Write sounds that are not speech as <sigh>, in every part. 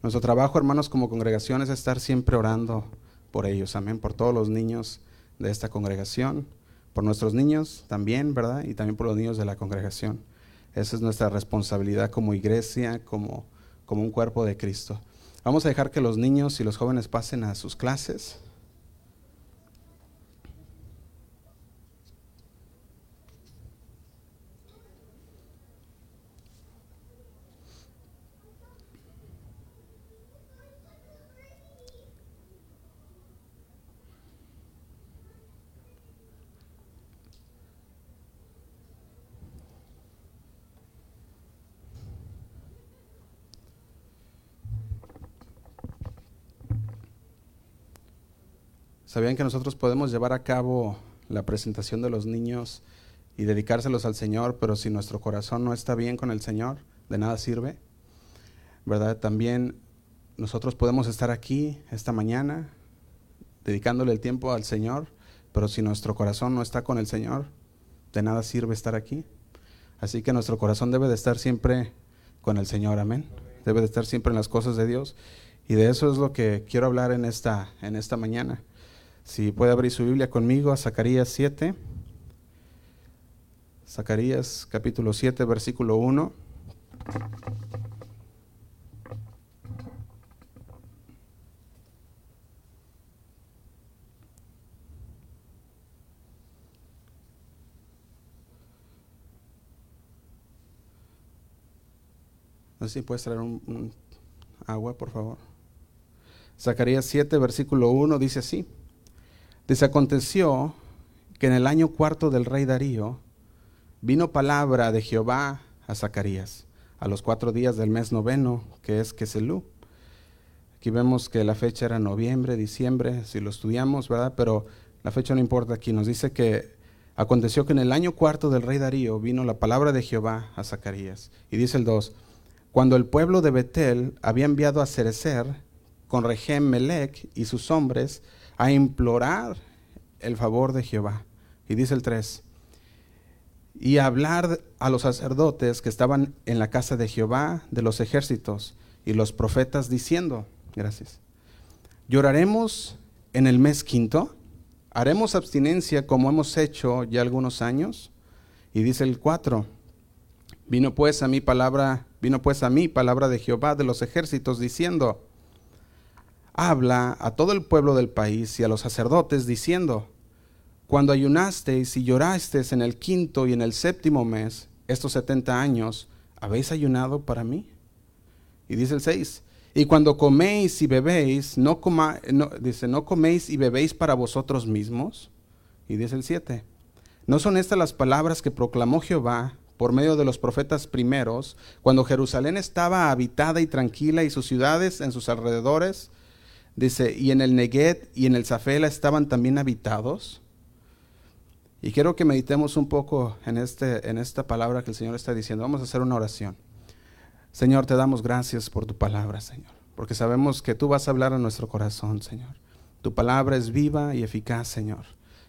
Nuestro trabajo, hermanos, como congregación es estar siempre orando por ellos, amén, por todos los niños de esta congregación, por nuestros niños también, ¿verdad? Y también por los niños de la congregación. Esa es nuestra responsabilidad como iglesia, como, como un cuerpo de Cristo. Vamos a dejar que los niños y los jóvenes pasen a sus clases. ¿Sabían que nosotros podemos llevar a cabo la presentación de los niños y dedicárselos al Señor, pero si nuestro corazón no está bien con el Señor, de nada sirve? ¿Verdad? También nosotros podemos estar aquí esta mañana dedicándole el tiempo al Señor, pero si nuestro corazón no está con el Señor, de nada sirve estar aquí. Así que nuestro corazón debe de estar siempre con el Señor, amén. Debe de estar siempre en las cosas de Dios. Y de eso es lo que quiero hablar en esta, en esta mañana. Si puede abrir su Biblia conmigo a Zacarías 7. Zacarías capítulo 7, versículo 1. No sé si puedes traer un, agua, por favor. Zacarías 7, versículo 1 dice así. Dice, aconteció que en el año cuarto del rey Darío vino palabra de Jehová a Zacarías, a los cuatro días del mes noveno, que es Keselú. Aquí vemos que la fecha era noviembre, diciembre, si lo estudiamos, ¿verdad? Pero la fecha no importa aquí. Nos dice que aconteció que en el año cuarto del rey Darío vino la palabra de Jehová a Zacarías. Y dice el 2, cuando el pueblo de Betel había enviado a Cerecer con Regem y sus hombres, a implorar el favor de Jehová. Y dice el 3, y hablar a los sacerdotes que estaban en la casa de Jehová de los ejércitos y los profetas diciendo, gracias, lloraremos en el mes quinto, haremos abstinencia como hemos hecho ya algunos años. Y dice el 4, vino pues a mí palabra, vino pues a mí palabra de Jehová de los ejércitos diciendo, habla a todo el pueblo del país y a los sacerdotes diciendo, cuando ayunasteis y llorasteis en el quinto y en el séptimo mes, estos setenta años, ¿habéis ayunado para mí? Y dice el 6, y cuando coméis y bebéis, no, coma, dice, ¿no coméis y bebéis para vosotros mismos? Y dice el 7, ¿no son estas las palabras que proclamó Jehová por medio de los profetas primeros, cuando Jerusalén estaba habitada y tranquila y sus ciudades en sus alrededores Dice, y en el Neguet y en el Zafela estaban también habitados. Y quiero que meditemos un poco en, este, en esta palabra que el Señor está diciendo. Vamos a hacer una oración. Señor, te damos gracias por tu palabra, Señor, porque sabemos que tú vas a hablar a nuestro corazón, Señor. Tu palabra es viva y eficaz, Señor,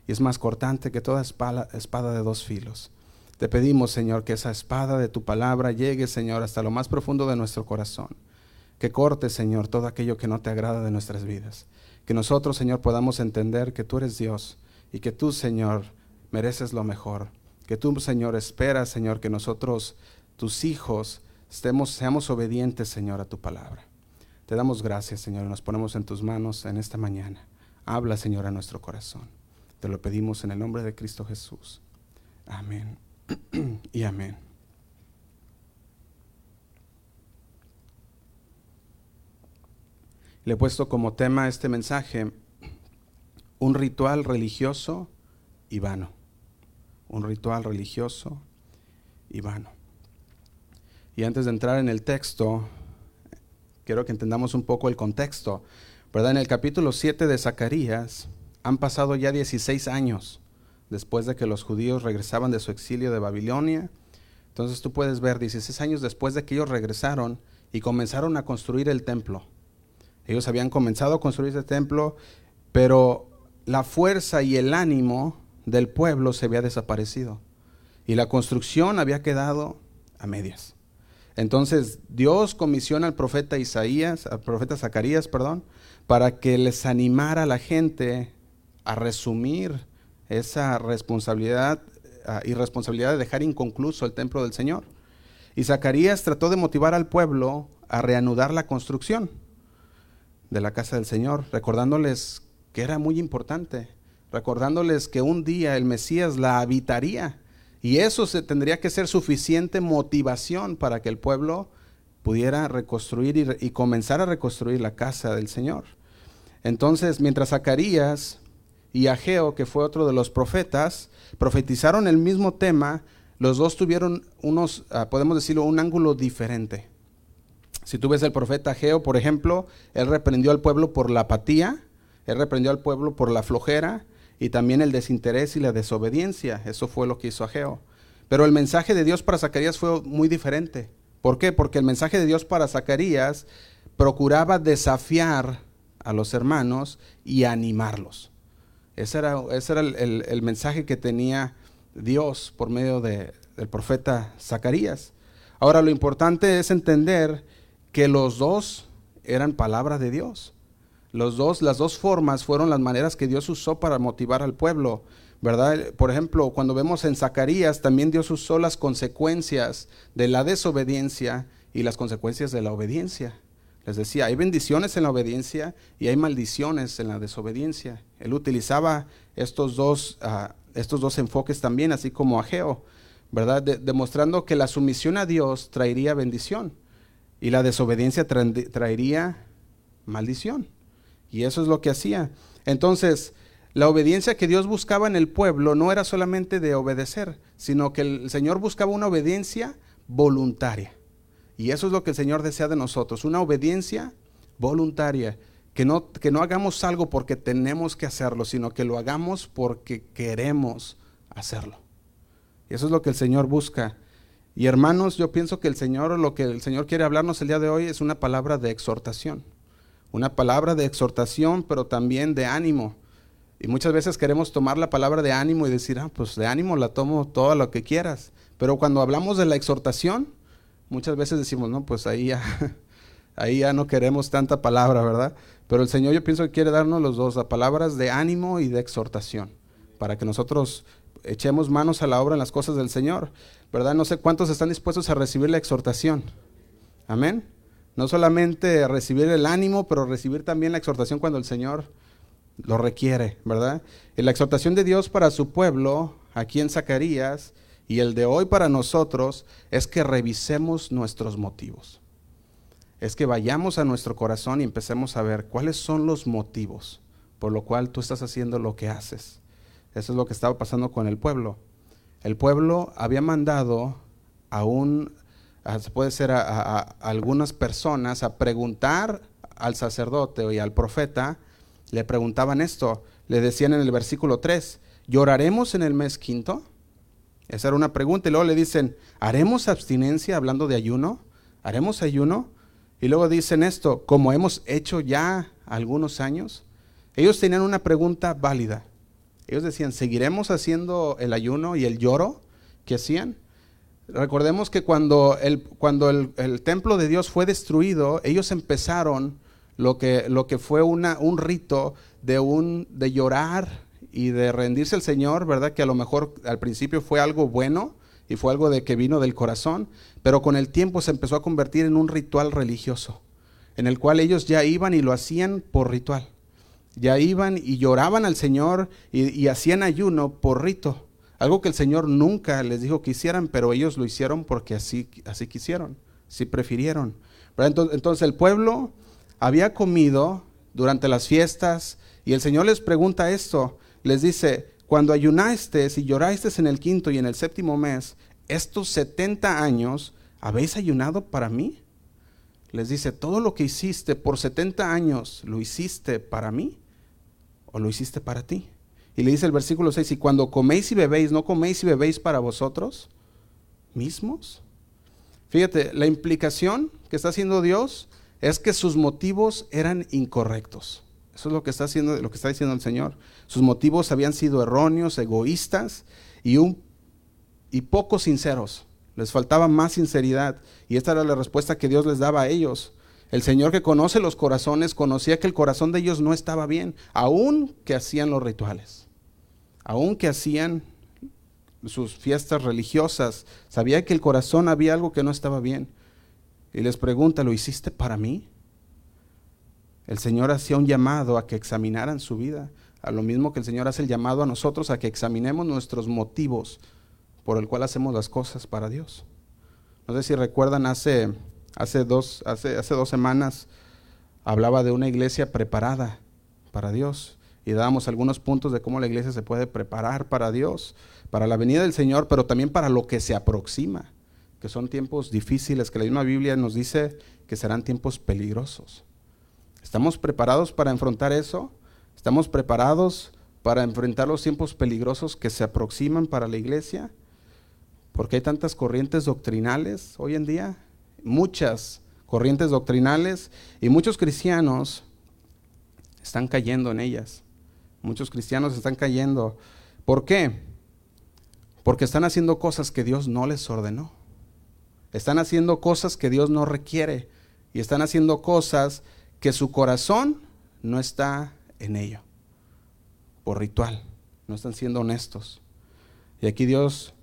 y es más cortante que toda espada, espada de dos filos. Te pedimos, Señor, que esa espada de tu palabra llegue, Señor, hasta lo más profundo de nuestro corazón que corte, Señor, todo aquello que no te agrada de nuestras vidas. Que nosotros, Señor, podamos entender que tú eres Dios y que tú, Señor, mereces lo mejor. Que tú, Señor, esperas, Señor, que nosotros, tus hijos, estemos, seamos obedientes, Señor, a tu palabra. Te damos gracias, Señor, y nos ponemos en tus manos en esta mañana. Habla, Señor, a nuestro corazón. Te lo pedimos en el nombre de Cristo Jesús. Amén <clears throat> y amén. Le he puesto como tema este mensaje un ritual religioso y vano. Un ritual religioso y vano. Y antes de entrar en el texto, quiero que entendamos un poco el contexto. ¿Verdad? En el capítulo 7 de Zacarías han pasado ya 16 años después de que los judíos regresaban de su exilio de Babilonia. Entonces tú puedes ver 16 años después de que ellos regresaron y comenzaron a construir el templo. Ellos habían comenzado a construir ese templo, pero la fuerza y el ánimo del pueblo se había desaparecido y la construcción había quedado a medias. Entonces Dios comisiona al profeta Isaías, al profeta Zacarías, perdón, para que les animara a la gente a resumir esa responsabilidad uh, y responsabilidad de dejar inconcluso el templo del Señor. Y Zacarías trató de motivar al pueblo a reanudar la construcción de la casa del Señor, recordándoles que era muy importante, recordándoles que un día el Mesías la habitaría y eso se tendría que ser suficiente motivación para que el pueblo pudiera reconstruir y, y comenzar a reconstruir la casa del Señor. Entonces, mientras Zacarías y Ageo, que fue otro de los profetas, profetizaron el mismo tema, los dos tuvieron unos, uh, podemos decirlo, un ángulo diferente. Si tú ves el profeta Ageo, por ejemplo, él reprendió al pueblo por la apatía, él reprendió al pueblo por la flojera y también el desinterés y la desobediencia. Eso fue lo que hizo Ageo. Pero el mensaje de Dios para Zacarías fue muy diferente. ¿Por qué? Porque el mensaje de Dios para Zacarías procuraba desafiar a los hermanos y animarlos. Ese era, era el, el, el, mensaje que tenía Dios por medio de, del profeta Zacarías. Ahora lo importante es entender que los dos eran palabra de Dios. Los dos, las dos formas fueron las maneras que Dios usó para motivar al pueblo, ¿verdad? Por ejemplo, cuando vemos en Zacarías, también Dios usó las consecuencias de la desobediencia y las consecuencias de la obediencia. Les decía, hay bendiciones en la obediencia y hay maldiciones en la desobediencia. Él utilizaba estos dos, uh, estos dos enfoques también, así como Ageo, ¿verdad? De, demostrando que la sumisión a Dios traería bendición y la desobediencia tra traería maldición. Y eso es lo que hacía. Entonces, la obediencia que Dios buscaba en el pueblo no era solamente de obedecer, sino que el Señor buscaba una obediencia voluntaria. Y eso es lo que el Señor desea de nosotros, una obediencia voluntaria. Que no, que no hagamos algo porque tenemos que hacerlo, sino que lo hagamos porque queremos hacerlo. Y eso es lo que el Señor busca. Y hermanos, yo pienso que el Señor, lo que el Señor quiere hablarnos el día de hoy es una palabra de exhortación una palabra de exhortación, pero también de ánimo. Y muchas veces queremos tomar la palabra de ánimo y decir, ah, pues de ánimo la tomo todo lo que quieras. Pero cuando hablamos de la exhortación, muchas veces decimos, no, pues ahí ya, <laughs> ahí ya no queremos tanta palabra, ¿verdad? Pero el Señor yo pienso que quiere darnos los dos, las palabras de ánimo y de exhortación, para que nosotros echemos manos a la obra en las cosas del Señor, ¿verdad? No sé cuántos están dispuestos a recibir la exhortación. Amén. No solamente recibir el ánimo, pero recibir también la exhortación cuando el Señor lo requiere, ¿verdad? Y la exhortación de Dios para su pueblo, aquí en Zacarías, y el de hoy para nosotros, es que revisemos nuestros motivos. Es que vayamos a nuestro corazón y empecemos a ver cuáles son los motivos por lo cual tú estás haciendo lo que haces. Eso es lo que estaba pasando con el pueblo. El pueblo había mandado a un puede ser a, a, a, algunas personas a preguntar al sacerdote y al profeta, le preguntaban esto, le decían en el versículo 3, ¿lloraremos en el mes quinto? Esa era una pregunta y luego le dicen, ¿haremos abstinencia hablando de ayuno? ¿Haremos ayuno? Y luego dicen esto, como hemos hecho ya algunos años. Ellos tenían una pregunta válida. Ellos decían, ¿seguiremos haciendo el ayuno y el lloro que hacían? Recordemos que cuando, el, cuando el, el, templo de Dios fue destruido, ellos empezaron lo que, lo que fue una, un rito de, un, de llorar y de rendirse al Señor, ¿verdad? Que a lo mejor al principio fue algo bueno y fue algo de que vino del corazón, pero con el tiempo se empezó a convertir en un ritual religioso, en el cual ellos ya iban y lo hacían por ritual. Ya iban y lloraban al Señor y, hacían ayuno por rito. Algo que el Señor nunca les dijo que hicieran, pero ellos lo hicieron porque así, así quisieron, así prefirieron. Entonces, entonces el pueblo había comido durante las fiestas y el Señor les pregunta esto, les dice, cuando ayunaste y lloraste en el quinto y en el séptimo mes, estos 70 años, ¿habéis ayunado para mí? Les dice, todo lo que hiciste por 70 años, ¿lo hiciste para mí o lo hiciste para ti? Y le dice el versículo 6, y cuando coméis y bebéis, ¿no coméis y bebéis para vosotros mismos? Fíjate, la implicación que está haciendo Dios es que sus motivos eran incorrectos. Eso es lo que está haciendo, lo que está diciendo el Señor. Sus motivos habían sido erróneos, egoístas y y poco sinceros. les faltaba más sinceridad. Y esta era la respuesta que Dios les daba a ellos. El Señor que conoce los corazones conocía que el corazón de ellos no estaba bien, aun que hacían los rituales, aun que hacían sus fiestas religiosas, sabía que el corazón había algo que no estaba bien. Y les pregunta, ¿lo hiciste para mí? El Señor hacía un llamado a que examinaran su vida, a lo mismo que el Señor hace el llamado a nosotros a que examinemos nuestros motivos por el cual hacemos las cosas para Dios. No sé si recuerdan hace Hace dos, hace, hace dos semanas hablaba de una iglesia preparada para Dios y dábamos algunos puntos de cómo la iglesia se puede preparar para Dios, para la venida del Señor, pero también para lo que se aproxima, que son tiempos difíciles, que la misma Biblia nos dice que serán tiempos peligrosos. ¿Estamos preparados para enfrentar eso? ¿Estamos preparados para enfrentar los tiempos peligrosos que se aproximan para la iglesia? Porque hay tantas corrientes doctrinales hoy en día muchas corrientes doctrinales y muchos cristianos están cayendo en ellas. Muchos cristianos están cayendo. ¿Por qué? Porque están haciendo cosas que Dios no les ordenó. Están haciendo cosas que Dios no requiere. Y están haciendo cosas que su corazón no está en ello. Por ritual. No están siendo honestos. Y aquí Dios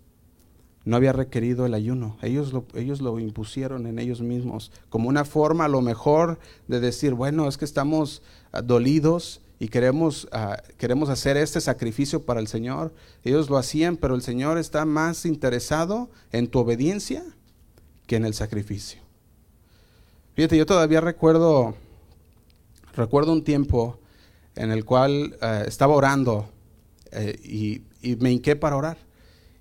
no había requerido el ayuno. Ellos lo, ellos lo impusieron en ellos mismos como una forma a lo mejor de decir, bueno, es que estamos ah, dolidos y queremos, ah, queremos hacer este sacrificio para el Señor. Ellos lo hacían, pero el Señor está más interesado en tu obediencia que en el sacrificio. Fíjate, yo todavía recuerdo, recuerdo un tiempo en el cual ah, estaba orando eh, y, y me hinqué para orar.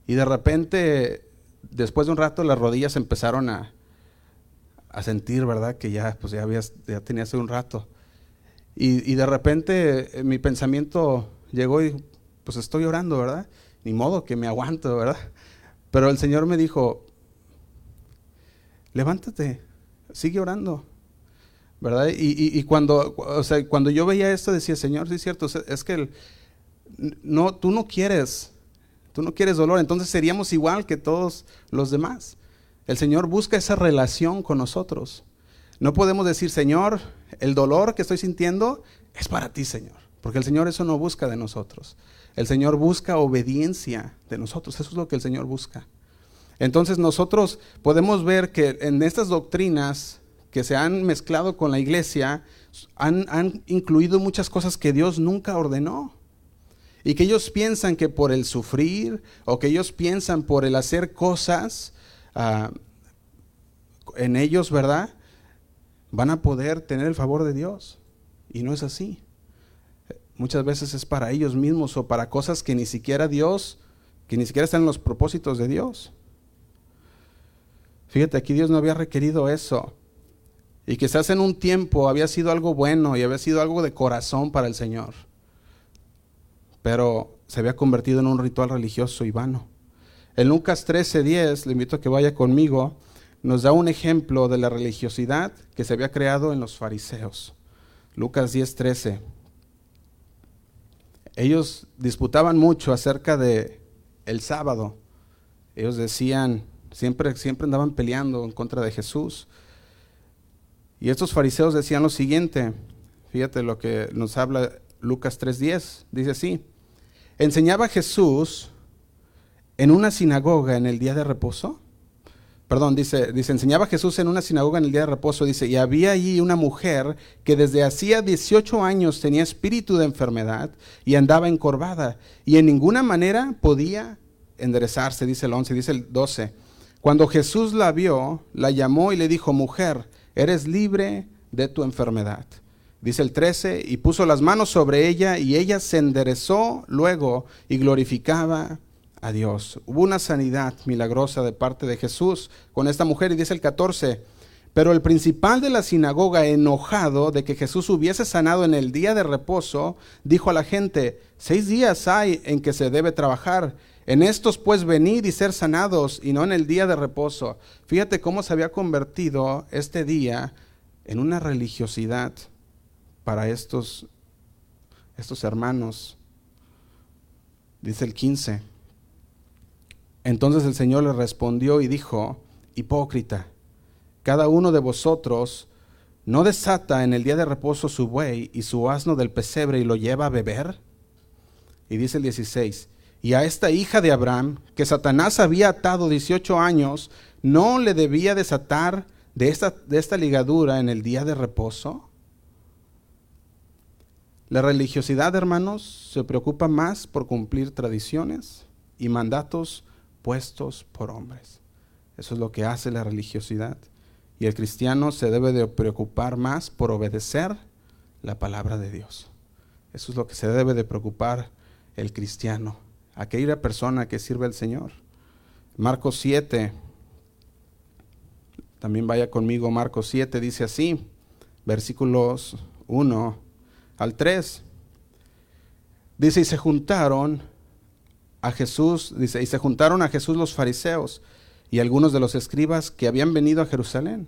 Y de repente, después de un rato, las rodillas empezaron a, a sentir, ¿verdad? Que ya, pues ya, habías, ya tenía hace un rato. Y, y, de repente eh, mi pensamiento llegó y pues estoy orando, ¿verdad? Ni modo que me aguanto, ¿verdad? Pero el Señor me dijo, levántate, sigue orando, ¿verdad? Y, y, cuando, o sea, cuando yo veía esto decía, Señor, sí es cierto, es que no, tú no quieres Tú no quieres dolor, entonces seríamos igual que todos los demás. El Señor busca esa relación con nosotros. No podemos decir, Señor, el dolor que estoy sintiendo es para ti, Señor. Porque el Señor eso no busca de nosotros. El Señor busca obediencia de nosotros. Eso es lo que el Señor busca. Entonces nosotros podemos ver que en estas doctrinas que se han mezclado con la iglesia, han, han incluido muchas cosas que Dios nunca ordenó. Y que ellos piensan que por el sufrir o que ellos piensan por el hacer cosas ah, en ellos, ¿verdad? Van a poder tener el favor de Dios. Y no es así. Muchas veces es para ellos mismos o para cosas que ni siquiera Dios, que ni siquiera están en los propósitos de Dios. Fíjate, aquí Dios no había requerido eso. Y quizás en un tiempo había sido algo bueno y había sido algo de corazón para el Señor pero se había convertido en un ritual religioso y vano. En Lucas 13:10, le invito a que vaya conmigo, nos da un ejemplo de la religiosidad que se había creado en los fariseos. Lucas 10:13. Ellos disputaban mucho acerca de el sábado. Ellos decían, siempre siempre andaban peleando en contra de Jesús. Y estos fariseos decían lo siguiente, fíjate lo que nos habla Lucas 3:10, dice así: ¿Enseñaba Jesús en una sinagoga en el día de reposo? Perdón, dice, dice, enseñaba Jesús en una sinagoga en el día de reposo, dice, y había allí una mujer que desde hacía 18 años tenía espíritu de enfermedad y andaba encorvada y en ninguna manera podía enderezarse, dice el 11, dice el 12. Cuando Jesús la vio, la llamó y le dijo, mujer, eres libre de tu enfermedad. Dice el 13, y puso las manos sobre ella y ella se enderezó luego y glorificaba a Dios. Hubo una sanidad milagrosa de parte de Jesús con esta mujer y dice el 14, pero el principal de la sinagoga, enojado de que Jesús hubiese sanado en el día de reposo, dijo a la gente, seis días hay en que se debe trabajar. En estos pues venid y ser sanados y no en el día de reposo. Fíjate cómo se había convertido este día en una religiosidad para estos, estos hermanos. Dice el 15. Entonces el Señor le respondió y dijo, hipócrita, cada uno de vosotros no desata en el día de reposo su buey y su asno del pesebre y lo lleva a beber. Y dice el 16, y a esta hija de Abraham, que Satanás había atado 18 años, ¿no le debía desatar de esta, de esta ligadura en el día de reposo? La religiosidad, hermanos, se preocupa más por cumplir tradiciones y mandatos puestos por hombres. Eso es lo que hace la religiosidad. Y el cristiano se debe de preocupar más por obedecer la palabra de Dios. Eso es lo que se debe de preocupar el cristiano, aquella persona que sirve al Señor. Marcos 7, también vaya conmigo, Marcos 7 dice así, versículos 1 al 3. Dice, y se juntaron a Jesús, dice, y se juntaron a Jesús los fariseos y algunos de los escribas que habían venido a Jerusalén.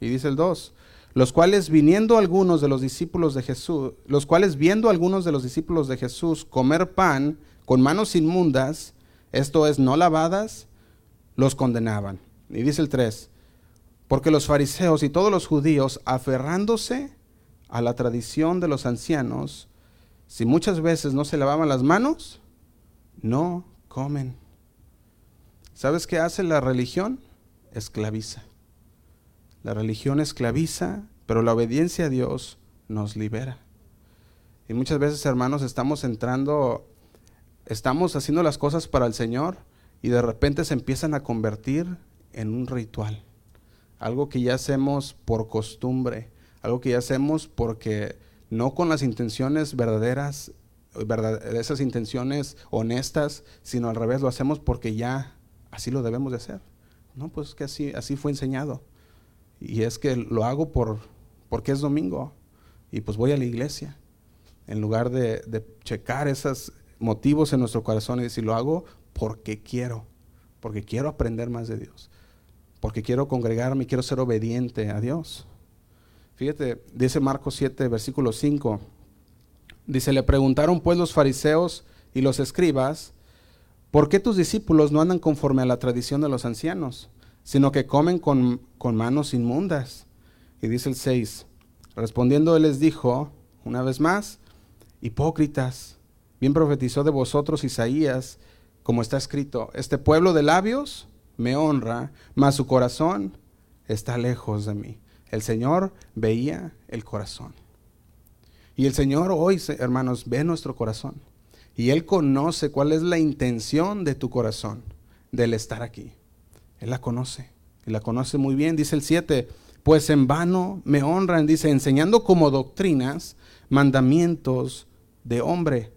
Y dice el 2, los cuales viniendo algunos de los discípulos de Jesús, los cuales viendo algunos de los discípulos de Jesús comer pan con manos inmundas, esto es, no lavadas, los condenaban. Y dice el 3, porque los fariseos y todos los judíos, aferrándose a la tradición de los ancianos, si muchas veces no se lavaban las manos, no comen. ¿Sabes qué hace la religión? Esclaviza. La religión esclaviza, pero la obediencia a Dios nos libera. Y muchas veces, hermanos, estamos entrando, estamos haciendo las cosas para el Señor y de repente se empiezan a convertir en un ritual. Algo que ya hacemos por costumbre, algo que ya hacemos porque no con las intenciones verdaderas esas intenciones honestas, sino al revés, lo hacemos porque ya así lo debemos de hacer. No, pues que así, así fue enseñado. Y es que lo hago por, porque es domingo y pues voy a la iglesia. En lugar de, de checar esos motivos en nuestro corazón y decir, lo hago porque quiero, porque quiero aprender más de Dios, porque quiero congregarme, quiero ser obediente a Dios. Fíjate, dice Marcos 7, versículo 5. Dice, le preguntaron pues los fariseos y los escribas, ¿por qué tus discípulos no andan conforme a la tradición de los ancianos, sino que comen con, manos inmundas? Y dice el 6, respondiendo él les dijo, una vez más, hipócritas, bien profetizó de vosotros Isaías, como está escrito, este pueblo de labios me honra, mas su corazón está lejos de mí. El Señor veía el corazón. Y el Señor hoy, hermanos, ve nuestro corazón. Y Él conoce cuál es la intención de tu corazón del estar aquí. Él la conoce. Y la conoce muy bien. Dice el 7, pues en vano me honran, dice, enseñando como doctrinas mandamientos de hombre.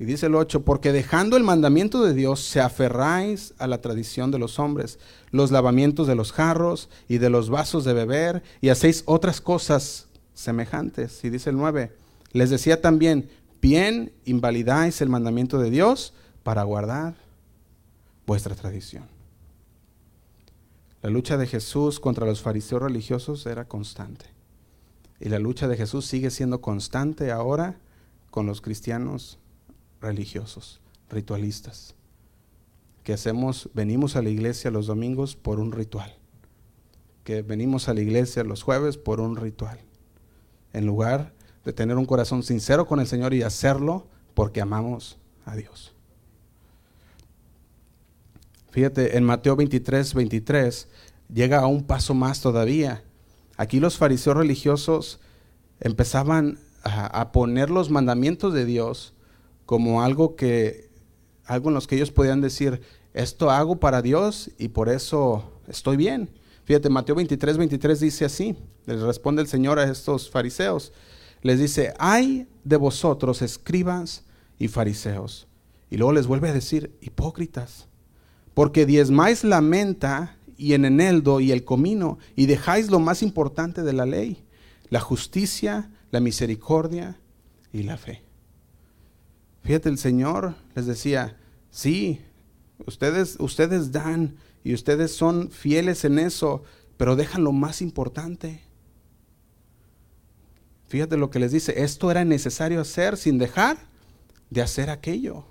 Y dice el 8, porque dejando el mandamiento de Dios, se aferráis a la tradición de los hombres, los lavamientos de los jarros y de los vasos de beber, y hacéis otras cosas semejantes. Y dice el 9, les decía también, bien invalidáis el mandamiento de Dios para guardar vuestra tradición. La lucha de Jesús contra los fariseos religiosos era constante. Y la lucha de Jesús sigue siendo constante ahora con los cristianos religiosos, ritualistas, que hacemos, venimos a la iglesia los domingos por un ritual, que venimos a la iglesia los jueves por un ritual, en lugar de tener un corazón sincero con el Señor y hacerlo porque amamos a Dios. Fíjate, en Mateo 23, 23 llega a un paso más todavía. Aquí los fariseos religiosos empezaban a, a, poner los mandamientos de Dios como algo que, algo en los que ellos podían decir, esto hago para Dios y por eso estoy bien. Fíjate, Mateo 23, 23 dice así, les responde el Señor a estos fariseos, les dice, hay de vosotros escribas y fariseos. Y luego les vuelve a decir, hipócritas, porque diezmáis la menta y en eneldo y el comino y dejáis lo más importante de la ley, la justicia, la misericordia y la fe. Fíjate, el Señor les decía, sí, ustedes, ustedes dan y ustedes son fieles en eso, pero dejan lo más importante. Fíjate lo que les dice, esto era necesario hacer sin dejar de hacer aquello.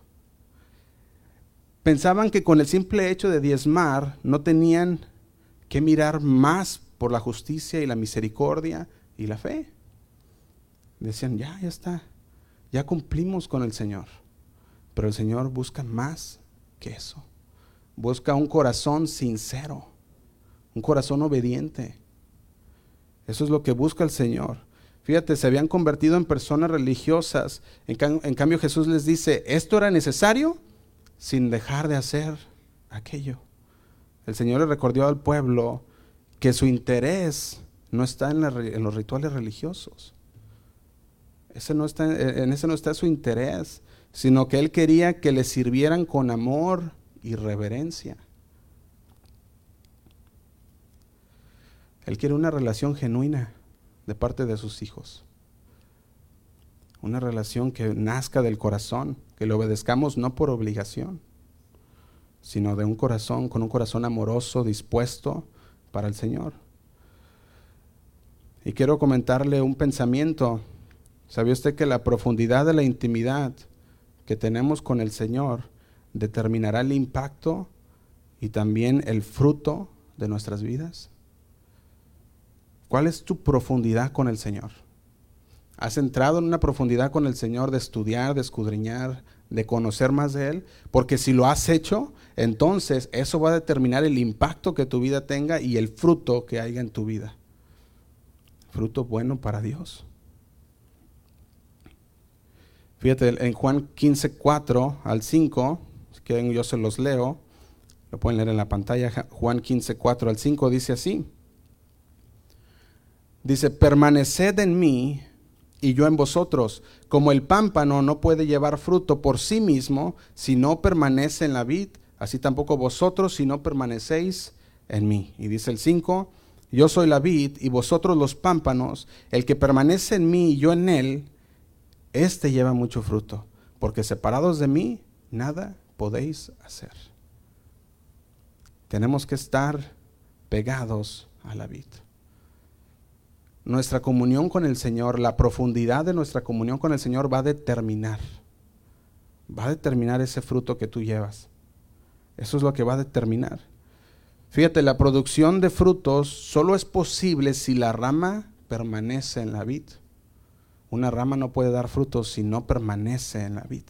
pensaban que con el simple hecho de diezmar no tenían que mirar más por la justicia y la misericordia y la fe. Decían, ya, ya está, ya cumplimos con el Señor. Pero el Señor busca más que eso. Busca un corazón sincero, un corazón obediente. Eso es lo que busca el Señor. Fíjate, se habían convertido en personas religiosas. En, en, cambio Jesús les dice, esto era necesario sin dejar de hacer aquello. El Señor le recordó al pueblo que su interés no está en, los rituales religiosos. Ese no está, en ese no está su interés, sino que Él quería que le sirvieran con amor y reverencia. Él quiere una relación genuina de parte de sus hijos. Una relación que nazca del corazón, que le obedezcamos no por obligación, sino de un corazón, con un corazón amoroso, dispuesto para el Señor. Y quiero comentarle un pensamiento. ¿Sabía usted que la profundidad de la intimidad que tenemos con el Señor determinará el impacto y también el fruto de nuestras vidas? ¿Cuál es tu profundidad con el Señor? ¿Has entrado en una profundidad con el Señor de estudiar, de escudriñar, de conocer más de Él? Porque si lo has hecho, entonces eso va a determinar el impacto que tu vida tenga y el fruto que haya en tu vida. Fruto bueno para Dios. Fíjate, en Juan 15, 4 al 5, si quieren yo se los leo, lo pueden leer en la pantalla, Juan 15, 4 al 5 dice así. Dice, permaneced en mí y yo en vosotros. Como el pámpano no puede llevar fruto por sí mismo si no permanece en la vid, así tampoco vosotros si no permanecéis en mí. Y dice el 5, yo soy la vid y vosotros los pámpanos, el que permanece en mí y yo en él, éste lleva mucho fruto, porque separados de mí, nada podéis hacer. Tenemos que estar pegados a la vid nuestra comunión con el Señor, la profundidad de nuestra comunión con el Señor va a determinar, va a determinar ese fruto que tú llevas. Eso es lo que va a determinar. Fíjate, la producción de frutos solo es posible si la rama permanece en la vid. Una rama no puede dar frutos si no permanece en la vid.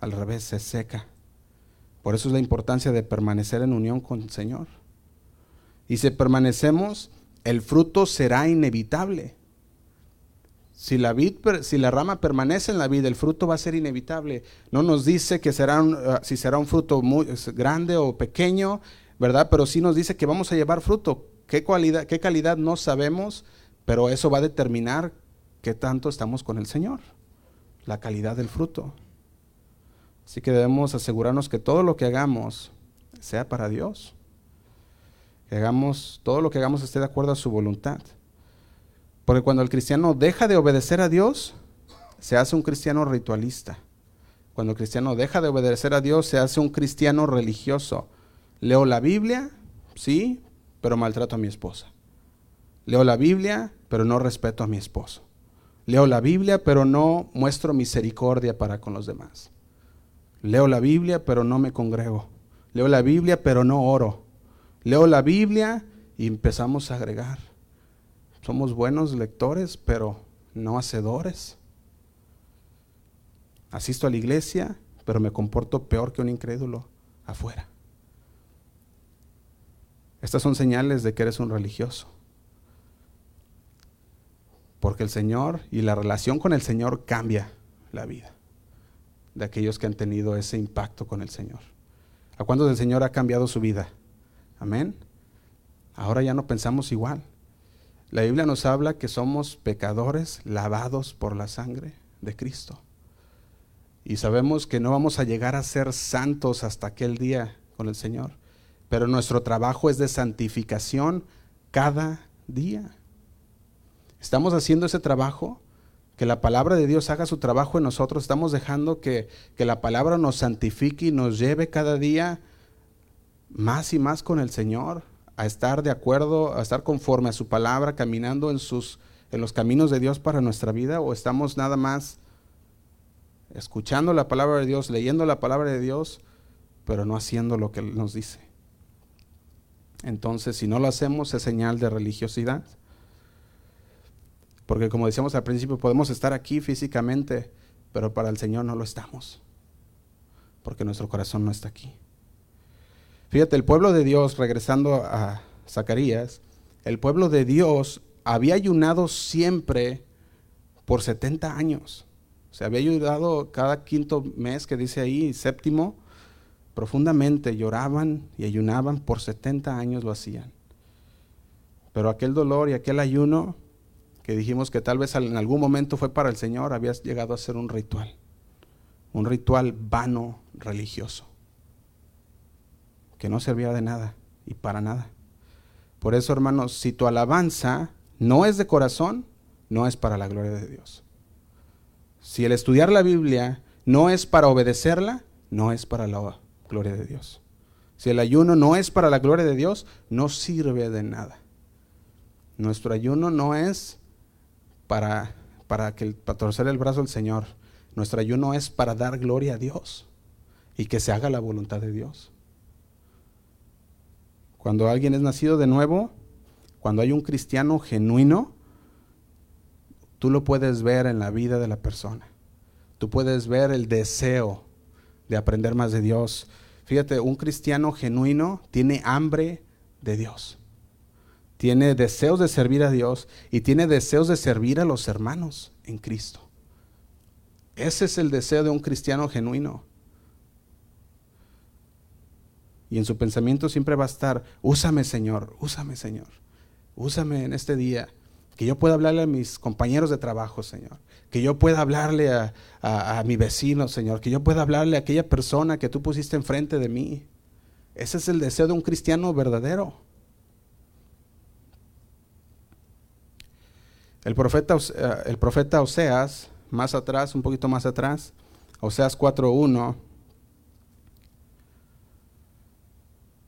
Al revés, se seca. Por eso es la importancia de permanecer en unión con el Señor. Y si permanecemos, el fruto será inevitable. Si la, vid, si la rama permanece en la vida, el fruto va a ser inevitable. No nos dice que será uh, si será un fruto muy grande o pequeño, ¿verdad? Pero sí nos dice que vamos a llevar fruto. ¿Qué, qué calidad no sabemos? Pero eso va a determinar qué tanto estamos con el Señor. La calidad del fruto. Así que debemos asegurarnos que todo lo que hagamos sea para Dios que hagamos, todo lo que hagamos esté de acuerdo a su voluntad. Porque cuando el cristiano deja de obedecer a Dios, se hace un cristiano ritualista. Cuando el cristiano deja de obedecer a Dios, se hace un cristiano religioso. Leo la Biblia, sí, pero maltrato a mi esposa. Leo la Biblia, pero no respeto a mi esposo. Leo la Biblia, pero no muestro misericordia para con los demás. Leo la Biblia, pero no me congrego. Leo la Biblia, pero no oro. Leo la Biblia y empezamos a agregar. Somos buenos lectores, pero no hacedores. Asisto a la iglesia, pero me comporto peor que un incrédulo afuera. Estas son señales de que eres un religioso. Porque el Señor y la relación con el Señor cambia la vida de aquellos que han tenido ese impacto con el Señor. ¿A cuántos el Señor ha cambiado su vida? Amén. Ahora ya no pensamos igual. La Biblia nos habla que somos pecadores lavados por la sangre de Cristo. Y sabemos que no vamos a llegar a ser santos hasta aquel día con el Señor. Pero nuestro trabajo es de santificación cada día. Estamos haciendo ese trabajo, que la palabra de Dios haga su trabajo en nosotros. Estamos dejando que, que la palabra nos santifique y nos lleve cada día más y más con el Señor, a estar de acuerdo, a estar conforme a su palabra, caminando en sus en los caminos de Dios para nuestra vida o estamos nada más escuchando la palabra de Dios, leyendo la palabra de Dios, pero no haciendo lo que Él nos dice. Entonces, si no lo hacemos, es señal de religiosidad. Porque como decíamos al principio, podemos estar aquí físicamente, pero para el Señor no lo estamos. Porque nuestro corazón no está aquí. Fíjate, el pueblo de Dios, regresando a Zacarías, el pueblo de Dios había ayunado siempre por 70 años. Se había ayudado cada quinto mes que dice ahí, séptimo, profundamente lloraban y ayunaban, por 70 años lo hacían. Pero aquel dolor y aquel ayuno que dijimos que tal vez en algún momento fue para el Señor, había llegado a ser un ritual, un ritual vano religioso, que no servía de nada y para nada. Por eso, hermanos, si tu alabanza no es de corazón, no es para la gloria de Dios. Si el estudiar la Biblia no es para obedecerla, no es para la gloria de Dios. Si el ayuno no es para la gloria de Dios, no sirve de nada. Nuestro ayuno no es para, para, que, torcer el brazo del Señor. Nuestro ayuno es para dar gloria a Dios y que se haga la voluntad de Dios. Cuando alguien es nacido de nuevo, cuando hay un cristiano genuino, tú lo puedes ver en la vida de la persona. Tú puedes ver el deseo de aprender más de Dios. Fíjate, un cristiano genuino tiene hambre de Dios. Tiene deseos de servir a Dios y tiene deseos de servir a los hermanos en Cristo. Ese es el deseo de un cristiano genuino. Y en su pensamiento siempre va a estar, úsame Señor, úsame Señor, úsame en este día que yo pueda hablarle a mis compañeros de trabajo, Señor, que yo pueda hablarle a, mi vecino, Señor, que yo pueda hablarle a aquella persona que tú pusiste enfrente de mí. Ese es el deseo de un cristiano verdadero. El profeta, eh, el profeta Oseas, más atrás, un poquito más atrás, Oseas 4.1,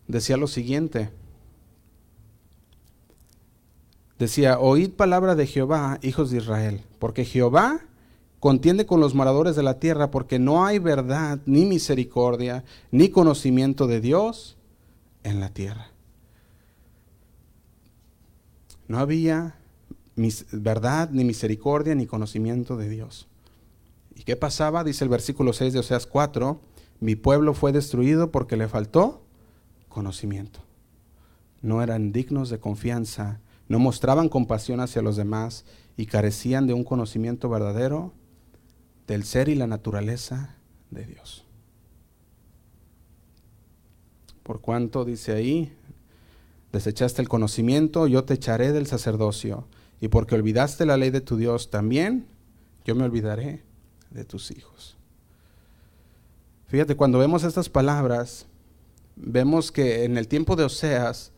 decía lo siguiente. decía, oíd palabra de Jehová, hijos de Israel, porque Jehová contiende con los moradores de la tierra, porque no hay verdad, ni misericordia, ni conocimiento de Dios en la tierra. No había verdad, ni misericordia, ni conocimiento de Dios. ¿Y qué pasaba? Dice el versículo 6 de Oseas 4, mi pueblo fue destruido porque le faltó conocimiento. No eran dignos de confianza no mostraban compasión hacia los demás y carecían de un conocimiento verdadero del ser y la naturaleza de Dios. Por cuanto dice ahí, desechaste el conocimiento, yo te echaré del sacerdocio, y porque olvidaste la ley de tu Dios también, yo me olvidaré de tus hijos. Fíjate, cuando vemos estas palabras, vemos que en el tiempo de Oseas,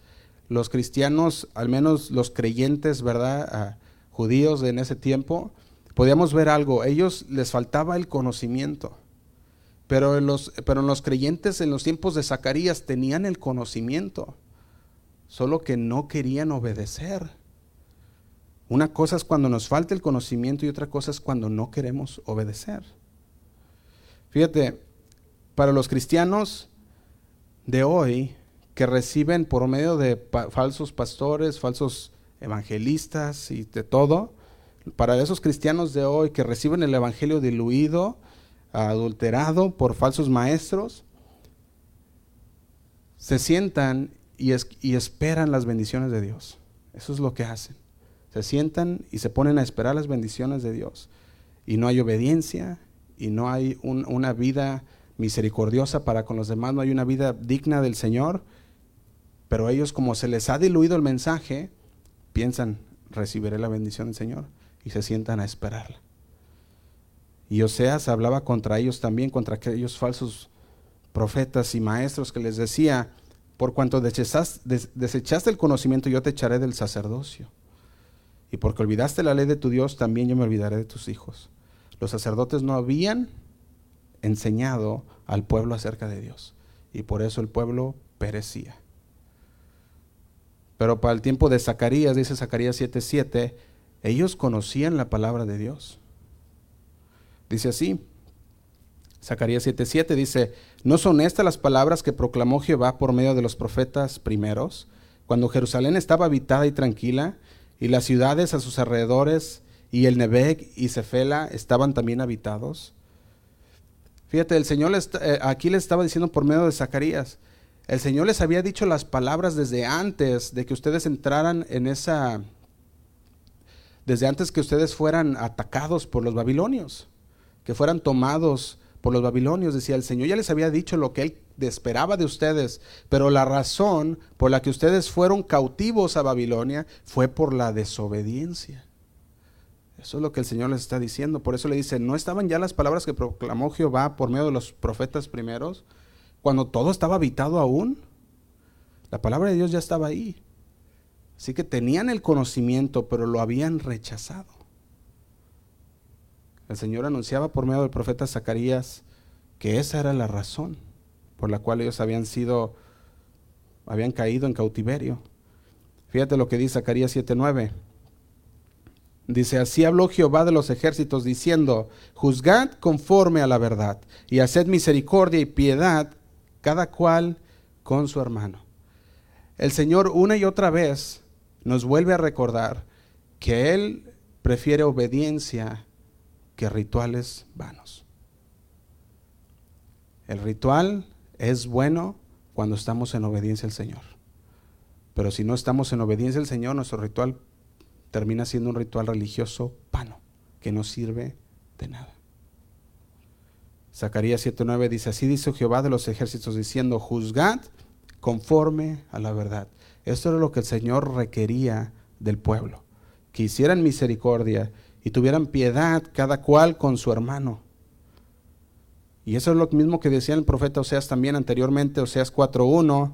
los cristianos, al menos los creyentes, ¿verdad? Ah, judíos en ese tiempo, podíamos ver algo. Ellos les faltaba el conocimiento. Pero en, los, pero en los creyentes en los tiempos de Zacarías tenían el conocimiento, solo que no querían obedecer. Una cosa es cuando nos falta el conocimiento y otra cosa es cuando no queremos obedecer. Fíjate, para los cristianos de hoy, que reciben por medio de falsos pastores, falsos evangelistas y de todo, para esos cristianos de hoy que reciben el evangelio diluido, adulterado por falsos maestros, se sientan y, esperan las bendiciones de Dios. Eso es lo que hacen. Se sientan y se ponen a esperar las bendiciones de Dios. Y no hay obediencia y no hay una vida misericordiosa para con los demás, no hay una vida digna del Señor pero ellos como se les ha diluido el mensaje, piensan, recibiré la bendición del Señor y se sientan a esperarla. Y Oseas hablaba contra ellos también, contra aquellos falsos profetas y maestros que les decía, por cuanto desechaste el conocimiento, yo te echaré del sacerdocio. Y porque olvidaste la ley de tu Dios, también yo me olvidaré de tus hijos. Los sacerdotes no habían enseñado al pueblo acerca de Dios. Y por eso el pueblo perecía. Pero para el tiempo de Zacarías, dice Zacarías 7:7, ellos conocían la palabra de Dios. Dice así, Zacarías 7:7 dice, ¿No son estas las palabras que proclamó Jehová por medio de los profetas primeros, cuando Jerusalén estaba habitada y tranquila, y las ciudades a sus alrededores, y el Nebeg y Cefela estaban también habitados? Fíjate, el Señor eh, aquí le estaba diciendo por medio de Zacarías, el Señor les había dicho las palabras desde antes de que ustedes entraran en esa, desde antes que ustedes fueran atacados por los babilonios, que fueran tomados por los babilonios. Decía, el Señor ya les había dicho lo que Él esperaba de ustedes, pero la razón por la que ustedes fueron cautivos a Babilonia fue por la desobediencia. Eso es lo que el Señor les está diciendo. Por eso le dice, ¿no estaban ya las palabras que proclamó Jehová por medio de los profetas primeros? cuando todo estaba habitado aún. La palabra de Dios ya estaba ahí. Así que tenían el conocimiento, pero lo habían rechazado. El Señor anunciaba por medio del profeta Zacarías que esa era la razón por la cual ellos habían sido, habían caído en cautiverio. Fíjate lo que dice Zacarías 7:9. Dice, así habló Jehová de los ejércitos diciendo, juzgad conforme a la verdad y haced misericordia y piedad cada cual con su hermano. El Señor una y otra vez nos vuelve a recordar que Él prefiere obediencia que rituales vanos. El ritual es bueno cuando estamos en obediencia al Señor. Pero si no estamos en obediencia al Señor, nuestro ritual termina siendo un ritual religioso vano, que no sirve de nada. Zacarías 7:9 dice, así dice Jehová de los ejércitos diciendo, juzgad conforme a la verdad. Esto era lo que el Señor requería del pueblo, que hicieran misericordia y tuvieran piedad cada cual con su hermano. Y eso es lo mismo que decía el profeta Oseas también anteriormente, Oseas 4.1,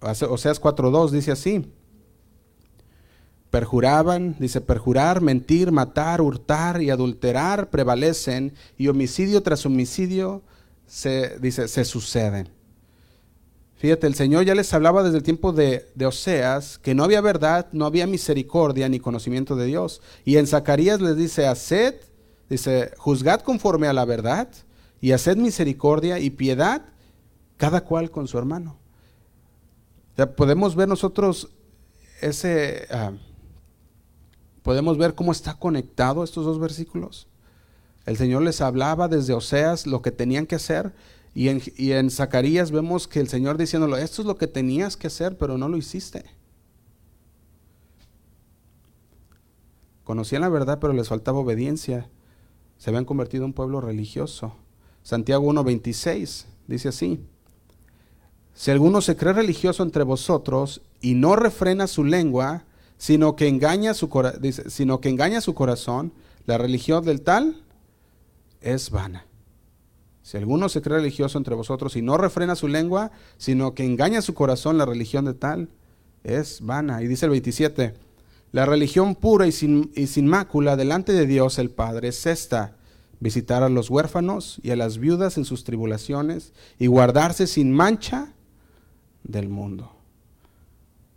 Oseas 4.2 dice así, Perjuraban, dice, perjurar, mentir, matar, hurtar y adulterar prevalecen y homicidio tras homicidio se, dice, se suceden. Fíjate, el Señor ya les hablaba desde el tiempo de, de, Oseas que no había verdad, no había misericordia ni conocimiento de Dios. Y en Zacarías les dice, haced, dice, juzgad conforme a la verdad y haced misericordia y piedad cada cual con su hermano. Ya podemos ver nosotros ese... Ah, podemos ver cómo está conectado estos dos versículos. El Señor les hablaba desde Oseas lo que tenían que hacer y en, Zacarías vemos que el Señor diciéndolo, esto es lo que tenías que hacer, pero no lo hiciste. Conocían la verdad, pero les faltaba obediencia. Se habían convertido en un pueblo religioso. Santiago 1.26 dice así, si alguno se cree religioso entre vosotros y no refrena su lengua, sino que engaña su, sino que engaña su corazón, la religión del tal es vana. Si alguno se cree religioso entre vosotros y no refrena su lengua, sino que engaña su corazón, la religión de tal es vana. Y dice el 27, la religión pura y sin, y sin mácula delante de Dios el Padre es esta, visitar a los huérfanos y a las viudas en sus tribulaciones y guardarse sin mancha del mundo.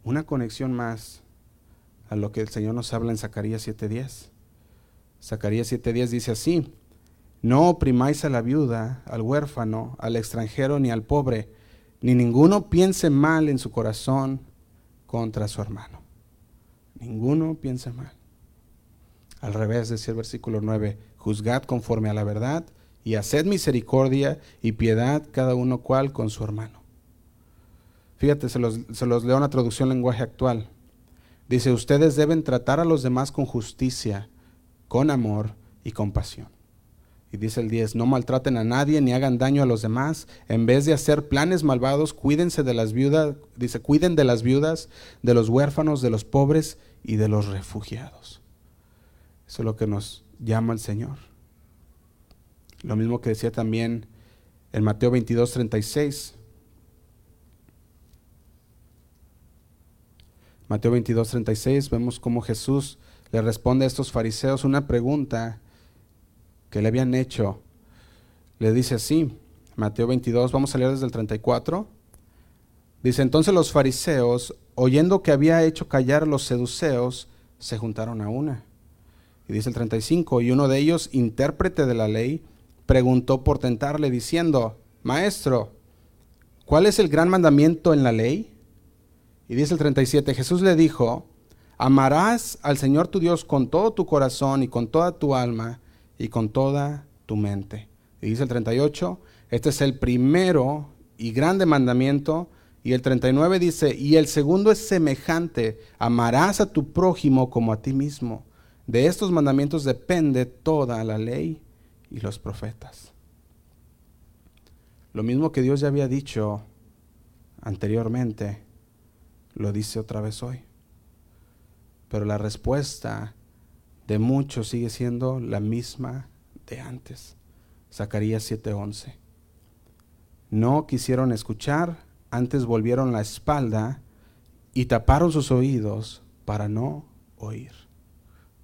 Una conexión más a lo que el Señor nos habla en Zacarías 7:10. Zacarías 7:10 dice así, no oprimáis a la viuda, al huérfano, al extranjero ni al pobre, ni ninguno piense mal en su corazón contra su hermano. Ninguno piense mal. Al revés, decía el versículo 9, juzgad conforme a la verdad y haced misericordia y piedad cada uno cual con su hermano. Fíjate, se los, se los leo una traducción lenguaje actual. Dice, ustedes deben tratar a los demás con justicia, con amor y compasión. Y dice el 10, no maltraten a nadie ni hagan daño a los demás. En vez de hacer planes malvados, cuídense de las viudas, dice, cuiden de las viudas, de los huérfanos, de los pobres y de los refugiados. Eso es lo que nos llama el Señor. Lo mismo que decía también en Mateo 22, 36. Mateo 22, 36, vemos cómo Jesús le responde a estos fariseos una pregunta que le habían hecho. Le dice así, Mateo 22, vamos a leer desde el 34. Dice, entonces los fariseos, oyendo que había hecho callar a los seduceos, se juntaron a una. Y dice el 35, y uno de ellos, intérprete de la ley, preguntó por tentarle, diciendo, Maestro, ¿cuál es el gran mandamiento en la ley? Y dice el 37, Jesús le dijo, amarás al Señor tu Dios con todo tu corazón y con toda tu alma y con toda tu mente. Y dice el 38, este es el primero y grande mandamiento. Y el 39 dice, y el segundo es semejante, amarás a tu prójimo como a ti mismo. De estos mandamientos depende toda la ley y los profetas. Lo mismo que Dios ya había dicho anteriormente, lo dice otra vez hoy. Pero la respuesta de muchos sigue siendo la misma de antes. Zacarías 7:11. No quisieron escuchar, antes volvieron la espalda y taparon sus oídos para no oír.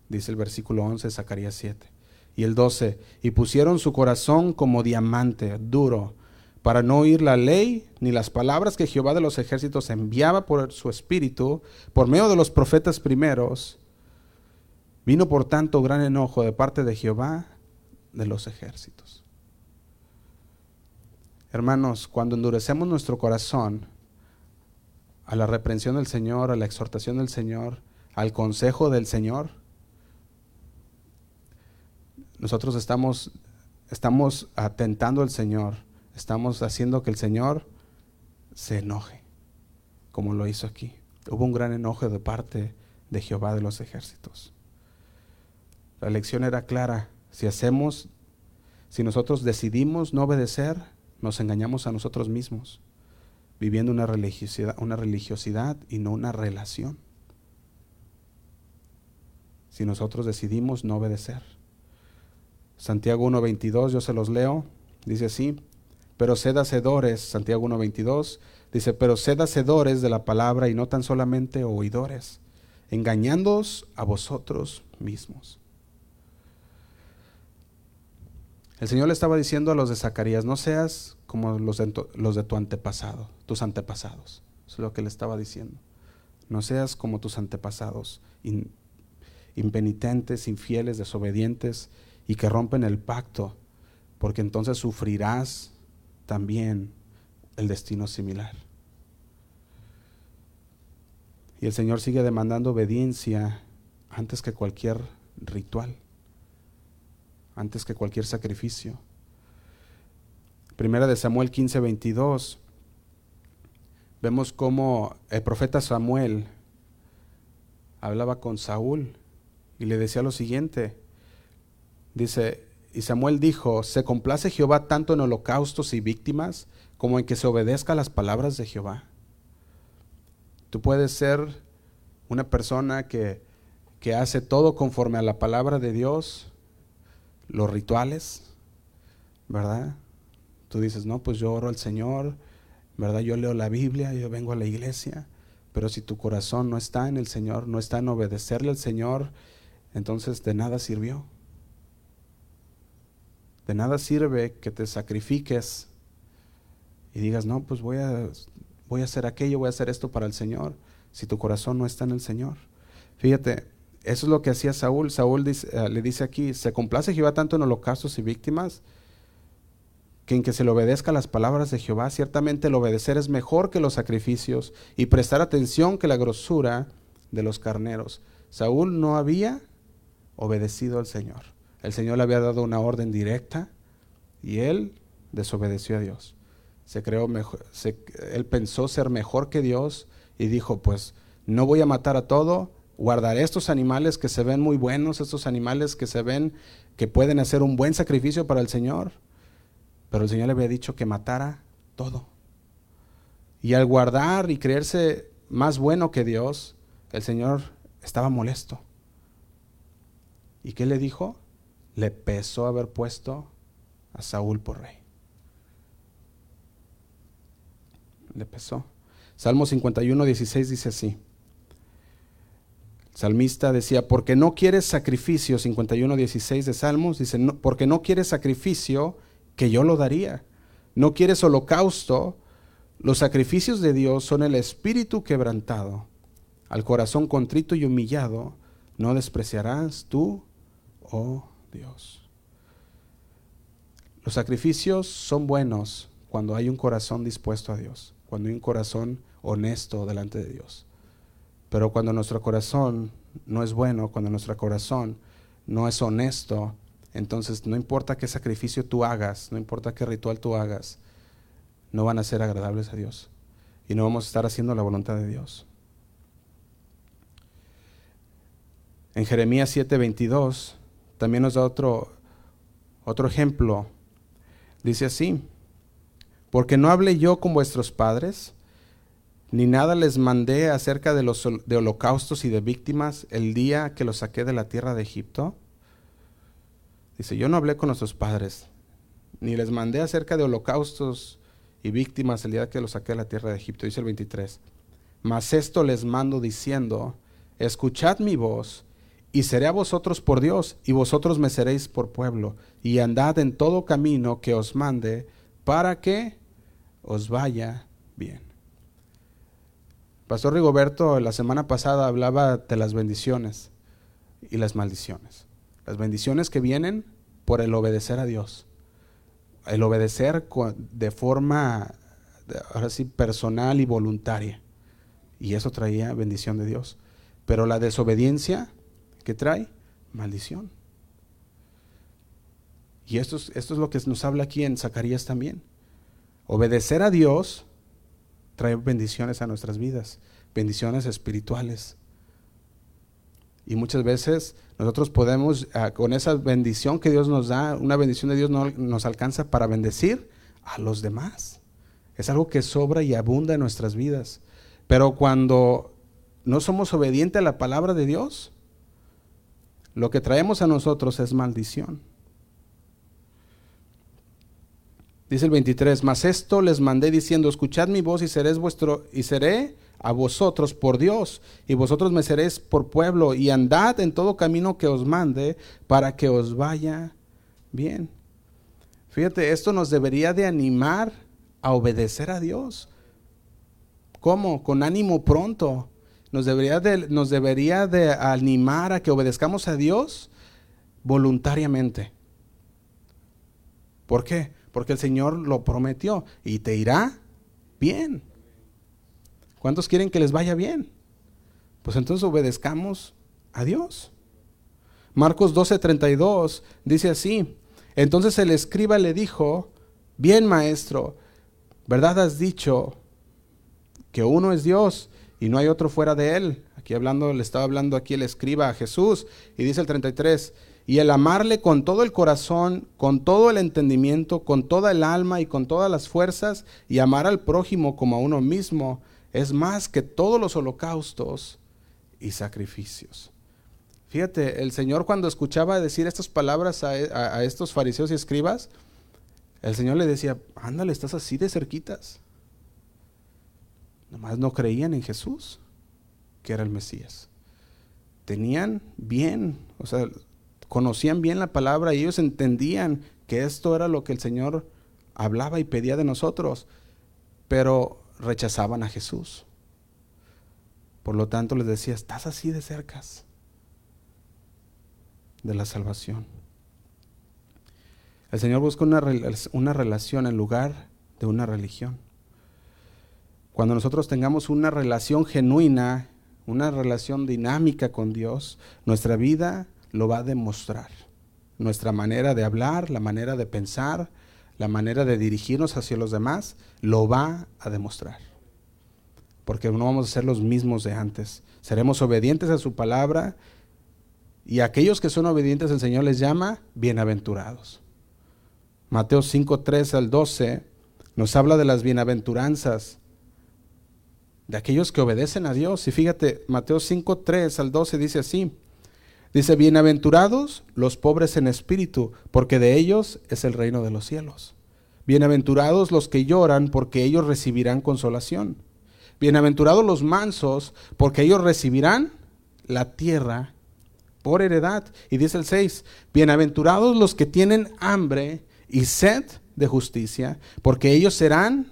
Dice el versículo 11 de Zacarías 7. Y el 12, y pusieron su corazón como diamante duro para no oír la ley ni las palabras que Jehová de los ejércitos enviaba por su espíritu, por medio de los profetas primeros. Vino por tanto gran enojo de parte de Jehová de los ejércitos. Hermanos, cuando endurecemos nuestro corazón a la reprensión del Señor, a la exhortación del Señor, al consejo del Señor, nosotros estamos, estamos atentando al Señor estamos haciendo que el Señor se enoje, como lo hizo aquí. Hubo un gran enojo de parte de Jehová de los ejércitos. La lección era clara. Si hacemos, si nosotros decidimos no obedecer, nos engañamos a nosotros mismos, viviendo una religiosidad, una religiosidad y no una relación. Si nosotros decidimos no obedecer. Santiago 1.22, yo se los leo, dice así, pero sed hacedores, Santiago 1.22, dice, pero sed hacedores de la palabra y no tan solamente oidores, engañándoos a vosotros mismos. El Señor le estaba diciendo a los de Zacarías, no seas como los de, tu antepasado, tus antepasados. Eso es lo que le estaba diciendo. No seas como tus antepasados, impenitentes, infieles, desobedientes y que rompen el pacto, porque entonces sufrirás también el destino similar. Y el Señor sigue demandando obediencia antes que cualquier ritual, antes que cualquier sacrificio. Primera de Samuel 15, 22, vemos cómo el profeta Samuel hablaba con Saúl y le decía lo siguiente, dice, y Samuel dijo, ¿se complace Jehová tanto en holocaustos y víctimas como en que se obedezca a las palabras de Jehová? Tú puedes ser una persona que, que hace todo conforme a la palabra de Dios, los rituales, ¿verdad? Tú dices, no, pues yo oro al Señor, ¿verdad? Yo leo la Biblia, yo vengo a la iglesia, pero si tu corazón no está en el Señor, no está en obedecerle al Señor, entonces de nada sirvió. De nada sirve que te sacrifiques y digas, no, pues voy a, voy a hacer aquello, voy a hacer esto para el Señor, si tu corazón no está en el Señor. Fíjate, eso es lo que hacía Saúl. Saúl eh, le dice aquí, se complace Jehová tanto en holocaustos y víctimas, que en que se le obedezca las palabras de Jehová. Ciertamente el obedecer es mejor que los sacrificios y prestar atención que la grosura de los carneros. Saúl no había obedecido al Señor. El Señor le había dado una orden directa y él desobedeció a Dios. Se creó mejor, él pensó ser mejor que Dios y dijo, pues no voy a matar a todo, guardaré estos animales que se ven muy buenos, estos animales que se ven que pueden hacer un buen sacrificio para el Señor. Pero el Señor le había dicho que matara todo. Y al guardar y creerse más bueno que Dios, el Señor estaba molesto. ¿Y qué le dijo? le pesó haber puesto a Saúl por rey. Le pesó. Salmo 51, 16 dice así. Salmista decía, porque no quieres sacrificio, 51, 16 de Salmos, dice, no, porque no quieres sacrificio, que yo lo daría. No quieres holocausto, los sacrificios de Dios son el espíritu quebrantado. Al corazón contrito y humillado, no despreciarás tú, oh Dios. Los sacrificios son buenos cuando hay un corazón dispuesto a Dios, cuando hay un corazón honesto delante de Dios. Pero cuando nuestro corazón no es bueno, cuando nuestro corazón no es honesto, entonces no importa qué sacrificio tú hagas, no importa qué ritual tú hagas, no van a ser agradables a Dios. Y no vamos a estar haciendo la voluntad de Dios. En Jeremías 7:22 también nos da otro, otro ejemplo. Dice así, porque no hablé yo con vuestros padres, ni nada les mandé acerca de los de holocaustos y de víctimas el día que los saqué de la tierra de Egipto. Dice, yo no hablé con nuestros padres, ni les mandé acerca de holocaustos y víctimas el día que los saqué de la tierra de Egipto. Dice el 23. Mas esto les mando diciendo, escuchad mi voz, y seré a vosotros por Dios, y vosotros me seréis por pueblo, y andad en todo camino que os mande, para que os vaya bien. Pastor Rigoberto la semana pasada hablaba de las bendiciones y las maldiciones. Las bendiciones que vienen por el obedecer a Dios. El obedecer de forma, ahora sí, personal y voluntaria. Y eso traía bendición de Dios. Pero la desobediencia, ¿qué trae? Maldición. Y esto es, esto es lo que nos habla aquí en Zacarías también. Obedecer a Dios trae bendiciones a nuestras vidas, bendiciones espirituales. Y muchas veces nosotros podemos, ah, con esa bendición que Dios nos da, una bendición de Dios no, nos alcanza para bendecir a los demás. Es algo que sobra y abunda en nuestras vidas. Pero cuando no somos obedientes a la palabra de Dios, lo que traemos a nosotros es maldición. Dice el 23, mas esto les mandé diciendo, escuchad mi voz y seréis vuestro, y seré a vosotros por Dios, y vosotros me seréis por pueblo, y andad en todo camino que os mande, para que os vaya bien. Fíjate, esto nos debería de animar a obedecer a Dios. ¿Cómo? Con ánimo pronto. Nos debería de, nos debería de animar a que obedezcamos a Dios voluntariamente. ¿Por qué? Porque el Señor lo prometió y te irá bien. ¿Cuántos quieren que les vaya bien? Pues entonces obedezcamos a Dios. Marcos 12:32 dice así, entonces el escriba le dijo, bien maestro, ¿verdad has dicho que uno es Dios y no hay otro fuera de él? Aquí hablando, le estaba hablando aquí el escriba a Jesús y dice el 33, y el amarle con todo el corazón, con todo el entendimiento, con toda el alma y con todas las fuerzas, y amar al prójimo como a uno mismo, es más que todos los holocaustos y sacrificios. Fíjate, el Señor cuando escuchaba decir estas palabras a, estos fariseos y escribas, el Señor le decía, ándale, estás así de cerquitas. Nomás no creían en Jesús, que era el Mesías. Tenían bien, o sea, conocían bien la palabra y ellos entendían que esto era lo que el Señor hablaba y pedía de nosotros, pero rechazaban a Jesús. Por lo tanto les decía, estás así de cercas de la salvación. El Señor busca una, una relación en lugar de una religión. Cuando nosotros tengamos una relación genuina, una relación dinámica con Dios, nuestra vida lo va a demostrar. Nuestra manera de hablar, la manera de pensar, la manera de dirigirnos hacia los demás, lo va a demostrar. Porque no vamos a ser los mismos de antes. Seremos obedientes a su palabra y aquellos que son obedientes el Señor les llama bienaventurados. Mateo 5, 3 al 12 nos habla de las bienaventuranzas de aquellos que obedecen a Dios. Y fíjate, Mateo 5, 3 al 12 dice así. Dice, bienaventurados los pobres en espíritu, porque de ellos es el reino de los cielos. Bienaventurados los que lloran, porque ellos recibirán consolación. Bienaventurados los mansos, porque ellos recibirán la tierra por heredad. Y dice el 6, bienaventurados los que tienen hambre y sed de justicia, porque ellos serán,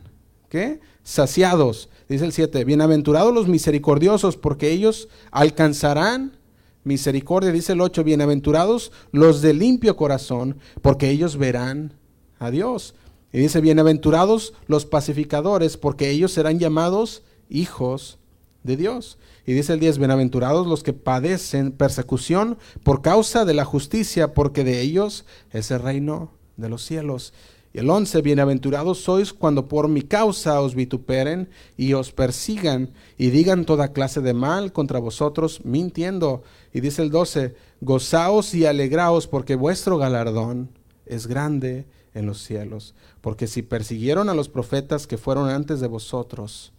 ¿qué? Saciados. Dice el 7, bienaventurados los misericordiosos, porque ellos alcanzarán misericordia, dice el 8, bienaventurados los de limpio corazón, porque ellos verán a Dios. Y dice, bienaventurados los pacificadores, porque ellos serán llamados hijos de Dios. Y dice el 10, bienaventurados los que padecen persecución por causa de la justicia, porque de ellos es el reino de los cielos. Y el 11, bienaventurados sois cuando por mi causa os vituperen y os persigan y digan toda clase de mal contra vosotros, mintiendo. Y dice el 12, gozaos y alegraos porque vuestro galardón es grande en los cielos. Porque si persiguieron a los profetas que fueron antes de vosotros,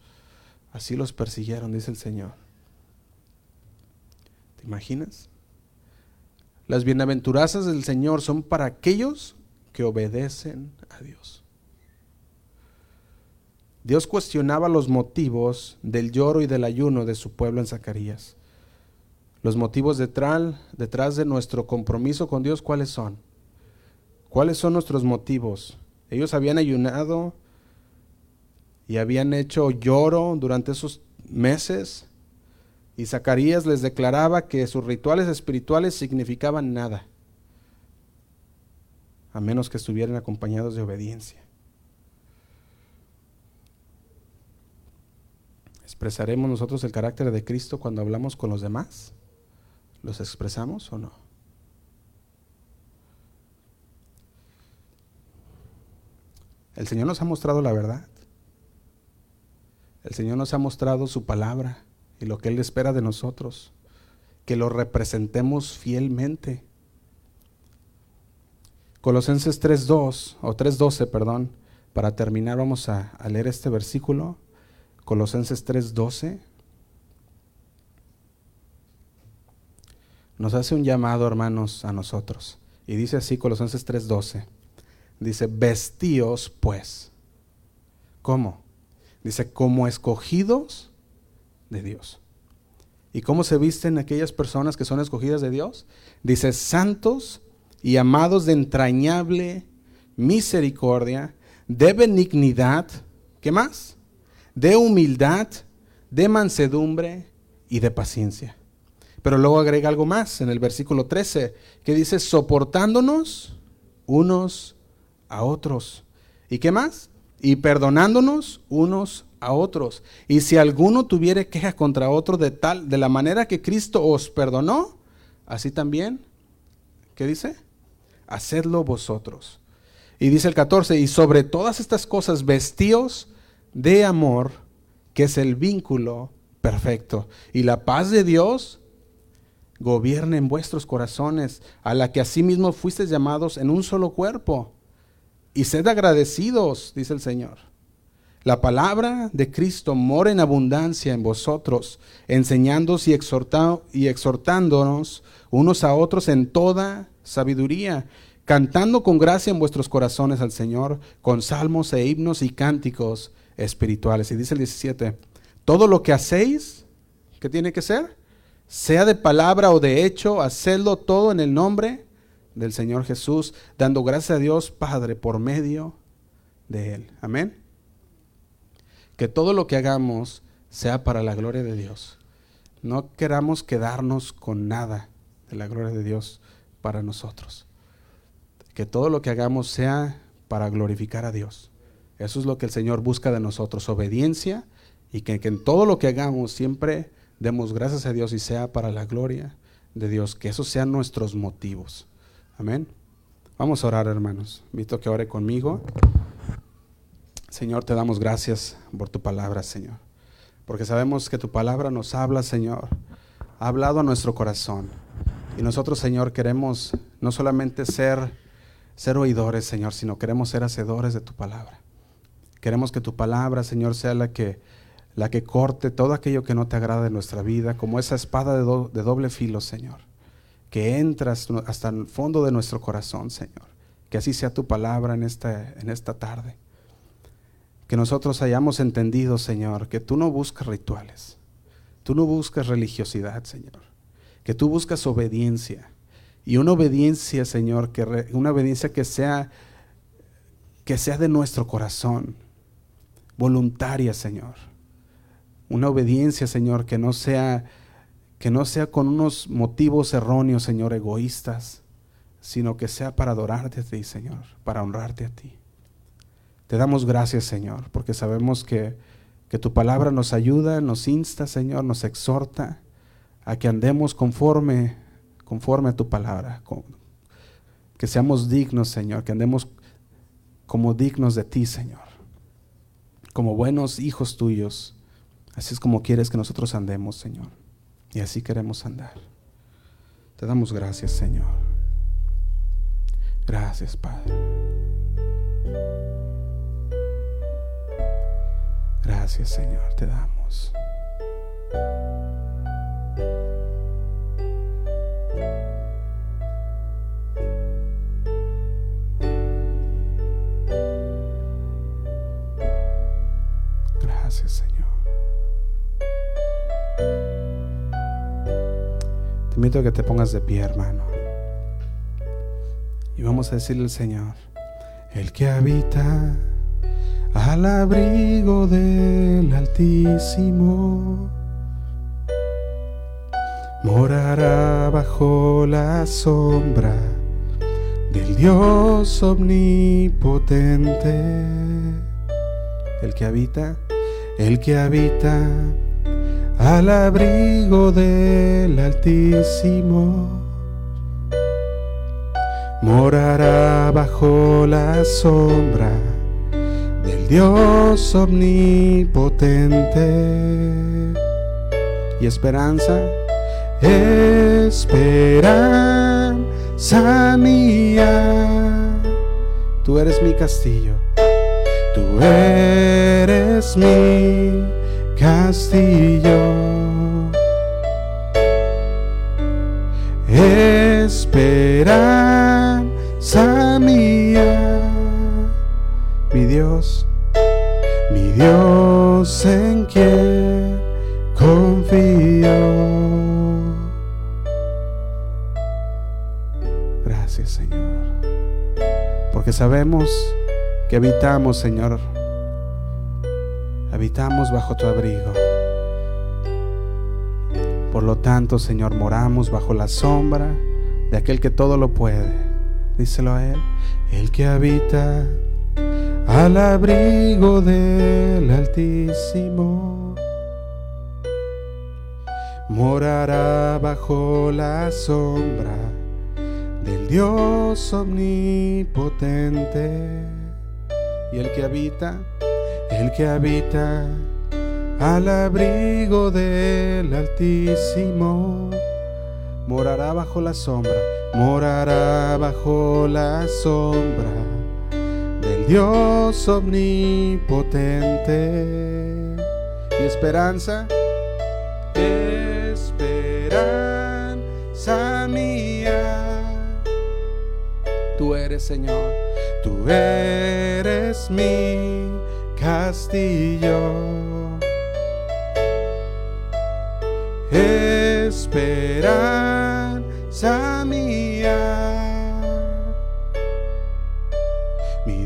así los persiguieron, dice el Señor. ¿Te imaginas? Las bienaventuranzas del Señor son para aquellos que obedecen a Dios. Dios cuestionaba los motivos del lloro y del ayuno de su pueblo en Zacarías. Los motivos detrás, detrás de nuestro compromiso con Dios, ¿cuáles son? ¿Cuáles son nuestros motivos? Ellos habían ayunado y habían hecho lloro durante esos meses y Zacarías les declaraba que sus rituales espirituales significaban nada a menos que estuvieran acompañados de obediencia. ¿Expresaremos nosotros el carácter de Cristo cuando hablamos con los demás? ¿Los expresamos o no? El Señor nos ha mostrado la verdad. El Señor nos ha mostrado su palabra y lo que Él espera de nosotros, que lo representemos fielmente. Colosenses 3.2 o 3.12, perdón, para terminar vamos a, a leer este versículo. Colosenses 3.12 nos hace un llamado, hermanos, a nosotros. Y dice así Colosenses 3.12. Dice, vestíos pues. ¿Cómo? Dice, como escogidos de Dios. ¿Y cómo se visten aquellas personas que son escogidas de Dios? Dice, santos y amados de entrañable misericordia, de benignidad, ¿qué más? De humildad, de mansedumbre y de paciencia. Pero luego agrega algo más en el versículo 13, que dice, soportándonos unos a otros. ¿Y qué más? Y perdonándonos unos a otros. Y si alguno tuviere queja contra otro de tal, de la manera que Cristo os perdonó, así también, ¿qué dice? Hacedlo vosotros. Y dice el 14, y sobre todas estas cosas vestíos de amor, que es el vínculo perfecto. Y la paz de Dios gobierne en vuestros corazones, a la que asimismo fuisteis llamados en un solo cuerpo. Y sed agradecidos, dice el Señor. La palabra de Cristo mora en abundancia en vosotros, enseñándoos y, y exhortándonos unos a otros en toda sabiduría, cantando con gracia en vuestros corazones al Señor, con salmos e himnos y cánticos espirituales. Y dice el 17, todo lo que hacéis, ¿qué tiene que ser? Sea de palabra o de hecho, hacedlo todo en el nombre del Señor Jesús, dando gracias a Dios Padre por medio de Él. Amén. Que todo lo que hagamos sea para la gloria de Dios. No queramos quedarnos con nada de la gloria de Dios para nosotros. Que todo lo que hagamos sea para glorificar a Dios. Eso es lo que el Señor busca de nosotros, obediencia y que, en todo lo que hagamos siempre demos gracias a Dios y sea para la gloria de Dios. Que esos sean nuestros motivos. Amén. Vamos a orar, hermanos. Invito que ore conmigo. Señor, te damos gracias por tu palabra, Señor. Porque sabemos que tu palabra nos habla, Señor. Ha hablado a nuestro corazón. Y nosotros, Señor, queremos no solamente ser, ser oidores, Señor, sino queremos ser hacedores de tu palabra. Queremos que tu palabra, Señor, sea la que, la que corte todo aquello que no te agrada de nuestra vida, como esa espada de, doble filo, Señor, que entras hasta el fondo de nuestro corazón, Señor. Que así sea tu palabra en esta, en esta tarde. Que nosotros hayamos entendido, Señor, que tú no buscas rituales, tú no buscas religiosidad, Señor que tú buscas obediencia. Y una obediencia, Señor, que una obediencia que sea que sea de nuestro corazón, voluntaria, Señor. Una obediencia, Señor, que no sea que no sea con unos motivos erróneos, Señor, egoístas, sino que sea para adorarte a ti, Señor, para honrarte a ti. Te damos gracias, Señor, porque sabemos que, que tu palabra nos ayuda, nos insta, Señor, nos exhorta a que andemos conforme, conforme a tu palabra, que seamos dignos, Señor, que andemos como dignos de ti, Señor, como buenos hijos tuyos. Así es como quieres que nosotros andemos, Señor. Y así queremos andar. Te damos gracias, Señor. Gracias, Padre. Gracias, Señor, te damos. A que te pongas de pie, hermano. Y vamos a decirle al Señor, el que habita al abrigo del Altísimo, morará bajo la sombra del Dios omnipotente. El que habita, el que habita al abrigo del Altísimo, morará bajo la sombra del Dios omnipotente. Y esperanza, esperanza mía, tú eres mi castillo, tú eres mi castillo. Esperanza mía mi Dios, mi Dios en quien confío. Gracias Señor, porque sabemos que habitamos Señor, habitamos bajo tu abrigo. Por lo tanto, Señor, moramos bajo la sombra de aquel que todo lo puede. Díselo a Él, el que habita al abrigo del Altísimo. Morará bajo la sombra del Dios omnipotente. Y el que habita, el que habita al abrigo del Altísimo, morará bajo la sombra, morará bajo la sombra Dios omnipotente y esperanza, esperanza mía. Tú eres Señor, tú eres mi castillo. Esperanza mía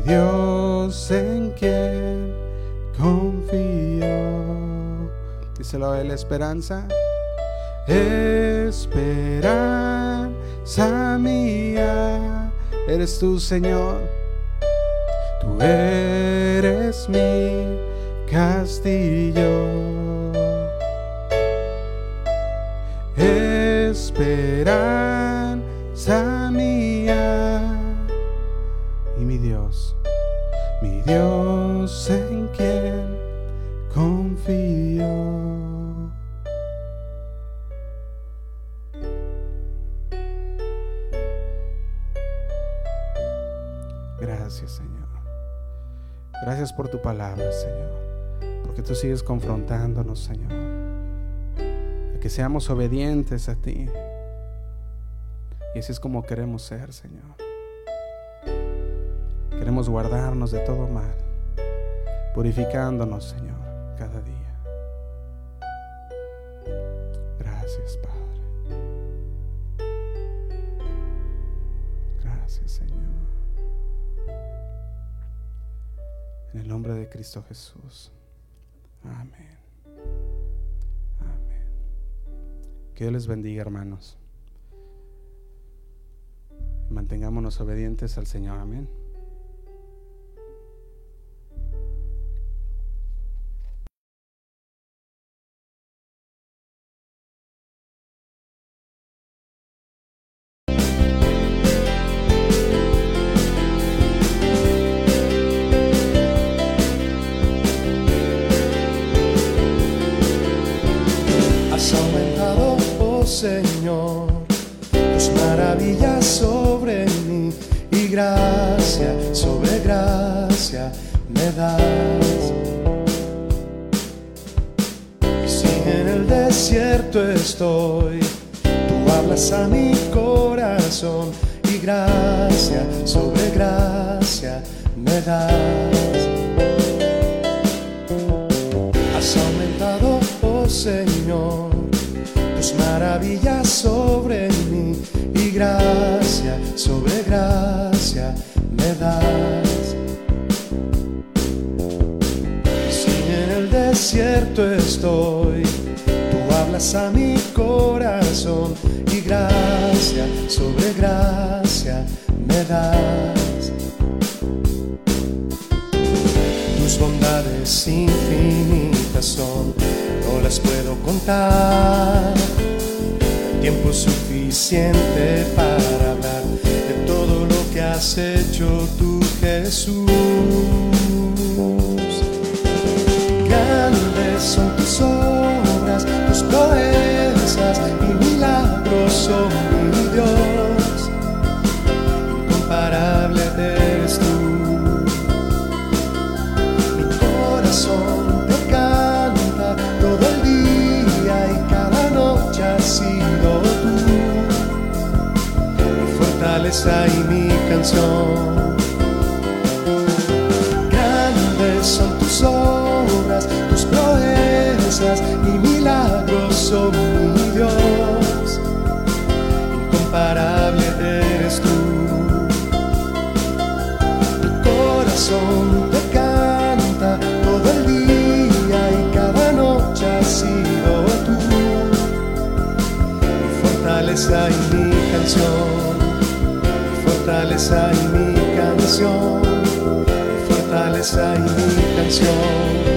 Dios en quien confío. Díselo a la esperanza. Esperanza mía, eres tú, Señor. Eres mi castillo. Esperanza mía y mi Dios mi Dios en quien confío. Gracias Señor. Gracias por tu palabra, Señor. Porque tú sigues confrontándonos, Señor. A que seamos obedientes a ti. Y así es como queremos ser, Señor. Queremos guardarnos de todo mal, purificándonos, Señor, Cristo Jesús. Amén. Amén. Que Dios les bendiga, hermanos. Mantengámonos obedientes al Señor. Amén. Desierto estoy, tú hablas a mi corazón y gracia sobre gracia me das. Tus bondades infinitas son, no las puedo contar. Tiempo suficiente para hablar de todo lo que has hecho tú, Jesús. Son tus obras, tus proezas y milagros son mi Dios. Incomparable eres tú. Mi corazón te canta todo el día y cada noche has sido tú. Mi fortaleza y mi canción. Fortaleza y mi canción, fortaleza y mi canción.